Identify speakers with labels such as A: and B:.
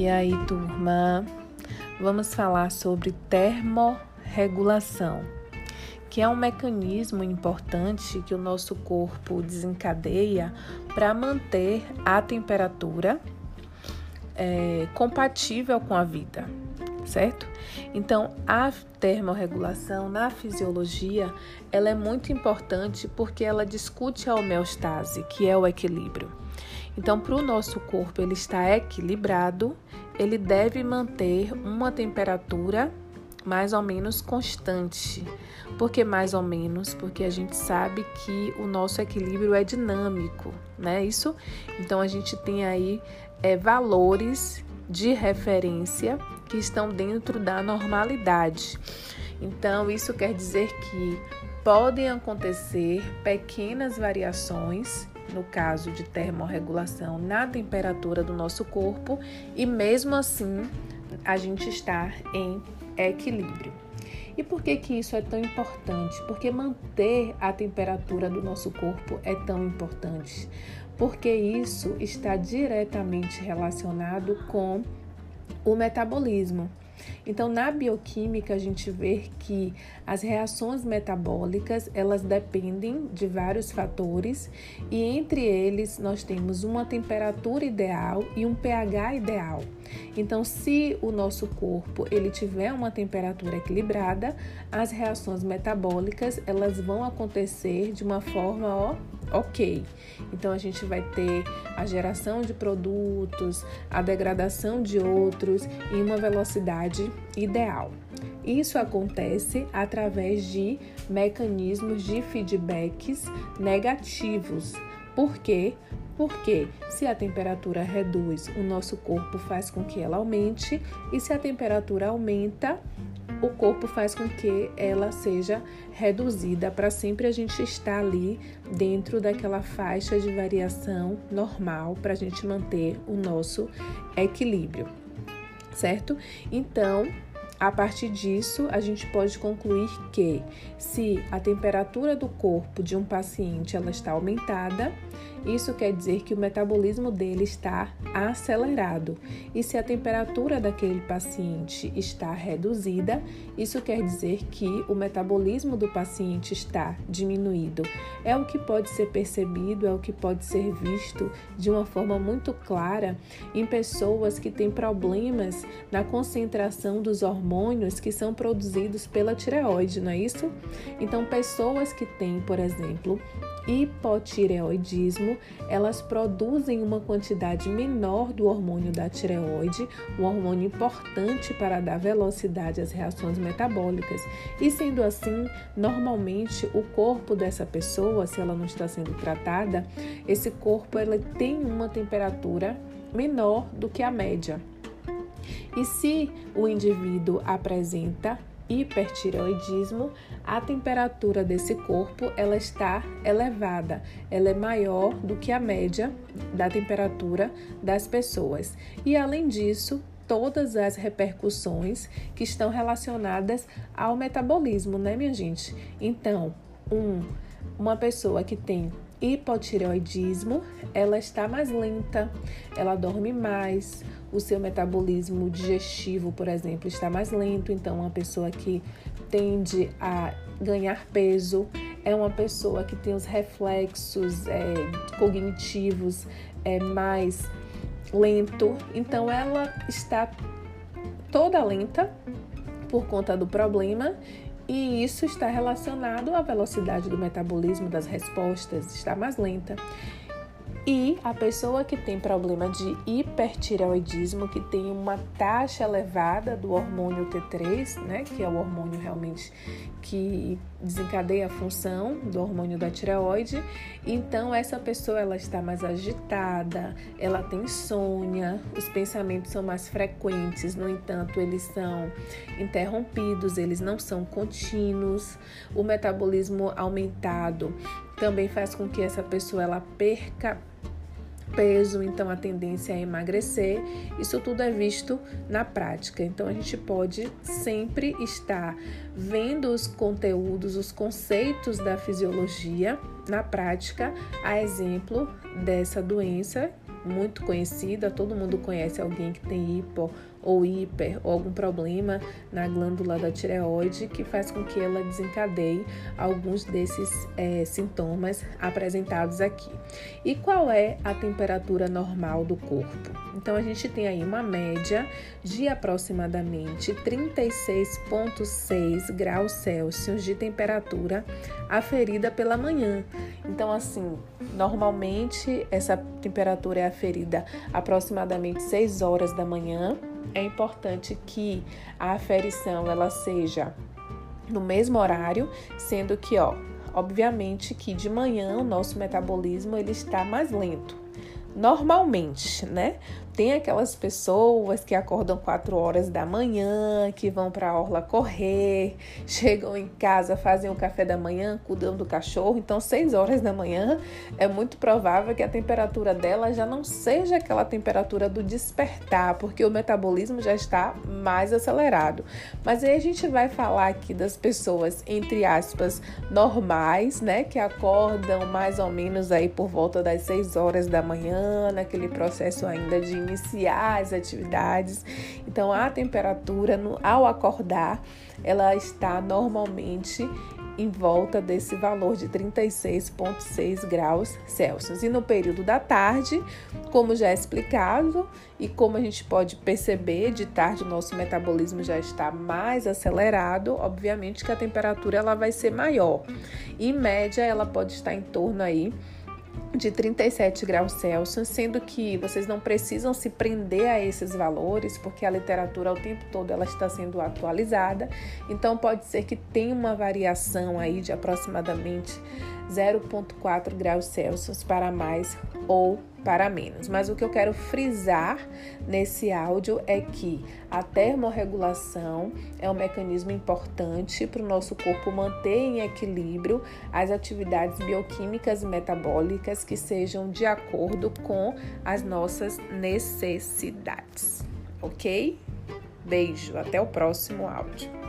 A: E aí, turma, vamos falar sobre termorregulação, que é um mecanismo importante que o nosso corpo desencadeia para manter a temperatura é, compatível com a vida, certo? Então, a termorregulação na fisiologia, ela é muito importante porque ela discute a homeostase, que é o equilíbrio. Então, para o nosso corpo ele estar equilibrado, ele deve manter uma temperatura mais ou menos constante. Por que mais ou menos? Porque a gente sabe que o nosso equilíbrio é dinâmico, né? Isso? Então a gente tem aí é, valores de referência que estão dentro da normalidade. Então, isso quer dizer que podem acontecer pequenas variações no caso de termorregulação, na temperatura do nosso corpo e mesmo assim a gente está em equilíbrio. E por que, que isso é tão importante? Porque manter a temperatura do nosso corpo é tão importante. Porque isso está diretamente relacionado com o metabolismo. Então, na bioquímica, a gente vê que as reações metabólicas, elas dependem de vários fatores e entre eles nós temos uma temperatura ideal e um pH ideal. Então, se o nosso corpo ele tiver uma temperatura equilibrada, as reações metabólicas, elas vão acontecer de uma forma, ó, ok. Então a gente vai ter a geração de produtos, a degradação de outros em uma velocidade ideal. Isso acontece através de mecanismos de feedbacks negativos. Por quê? Porque se a temperatura reduz, o nosso corpo faz com que ela aumente, e se a temperatura aumenta, o corpo faz com que ela seja reduzida para sempre a gente estar ali dentro daquela faixa de variação normal para a gente manter o nosso equilíbrio, certo? Então, a partir disso, a gente pode concluir que se a temperatura do corpo de um paciente ela está aumentada, isso quer dizer que o metabolismo dele está acelerado. E se a temperatura daquele paciente está reduzida, isso quer dizer que o metabolismo do paciente está diminuído. É o que pode ser percebido, é o que pode ser visto de uma forma muito clara em pessoas que têm problemas na concentração dos hormônios que são produzidos pela tireoide, não é isso? Então, pessoas que têm, por exemplo, hipotireoidismo, elas produzem uma quantidade menor do hormônio da tireoide, um hormônio importante para dar velocidade às reações metabólicas. E sendo assim, normalmente o corpo dessa pessoa, se ela não está sendo tratada, esse corpo ela tem uma temperatura menor do que a média. E se o indivíduo apresenta hipertireoidismo, a temperatura desse corpo ela está elevada, ela é maior do que a média da temperatura das pessoas. E além disso, todas as repercussões que estão relacionadas ao metabolismo, né, minha gente? Então, um, uma pessoa que tem hipotireoidismo, ela está mais lenta, ela dorme mais, o seu metabolismo digestivo, por exemplo, está mais lento, então uma pessoa que tende a ganhar peso é uma pessoa que tem os reflexos é, cognitivos é, mais lento, então ela está toda lenta por conta do problema e isso está relacionado à velocidade do metabolismo das respostas, está mais lenta. E a pessoa que tem problema de hipertireoidismo, que tem uma taxa elevada do hormônio T3, né, que é o hormônio realmente que desencadeia a função do hormônio da tireoide, então essa pessoa ela está mais agitada, ela tem insônia, os pensamentos são mais frequentes, no entanto, eles são interrompidos, eles não são contínuos, o metabolismo aumentado também faz com que essa pessoa ela perca peso, então a tendência é emagrecer. Isso tudo é visto na prática. Então a gente pode sempre estar vendo os conteúdos, os conceitos da fisiologia na prática, a exemplo dessa doença muito conhecida, todo mundo conhece alguém que tem hipo ou hiper ou algum problema na glândula da tireoide que faz com que ela desencadeie alguns desses é, sintomas apresentados aqui. E qual é a temperatura normal do corpo? Então a gente tem aí uma média de aproximadamente 36,6 graus Celsius de temperatura aferida pela manhã. Então, assim, normalmente essa temperatura é aferida aproximadamente 6 horas da manhã é importante que a aferição ela seja no mesmo horário, sendo que, ó, obviamente que de manhã o nosso metabolismo ele está mais lento. Normalmente, né? Tem aquelas pessoas que acordam 4 horas da manhã, que vão para a orla correr, chegam em casa, fazem o café da manhã, cuidam do cachorro. Então, 6 horas da manhã é muito provável que a temperatura dela já não seja aquela temperatura do despertar, porque o metabolismo já está mais acelerado. Mas aí a gente vai falar aqui das pessoas, entre aspas, normais, né, que acordam mais ou menos aí por volta das 6 horas da manhã, naquele processo ainda de iniciar as atividades. Então, a temperatura no, ao acordar, ela está normalmente em volta desse valor de 36,6 graus Celsius. E no período da tarde, como já é explicado, e como a gente pode perceber, de tarde o nosso metabolismo já está mais acelerado, obviamente que a temperatura ela vai ser maior. Em média, ela pode estar em torno aí de 37 graus Celsius, sendo que vocês não precisam se prender a esses valores, porque a literatura o tempo todo ela está sendo atualizada. Então pode ser que tenha uma variação aí de aproximadamente 0,4 graus Celsius para mais ou para menos. Mas o que eu quero frisar nesse áudio é que a termorregulação é um mecanismo importante para o nosso corpo manter em equilíbrio as atividades bioquímicas e metabólicas que sejam de acordo com as nossas necessidades. Ok? Beijo, até o próximo áudio.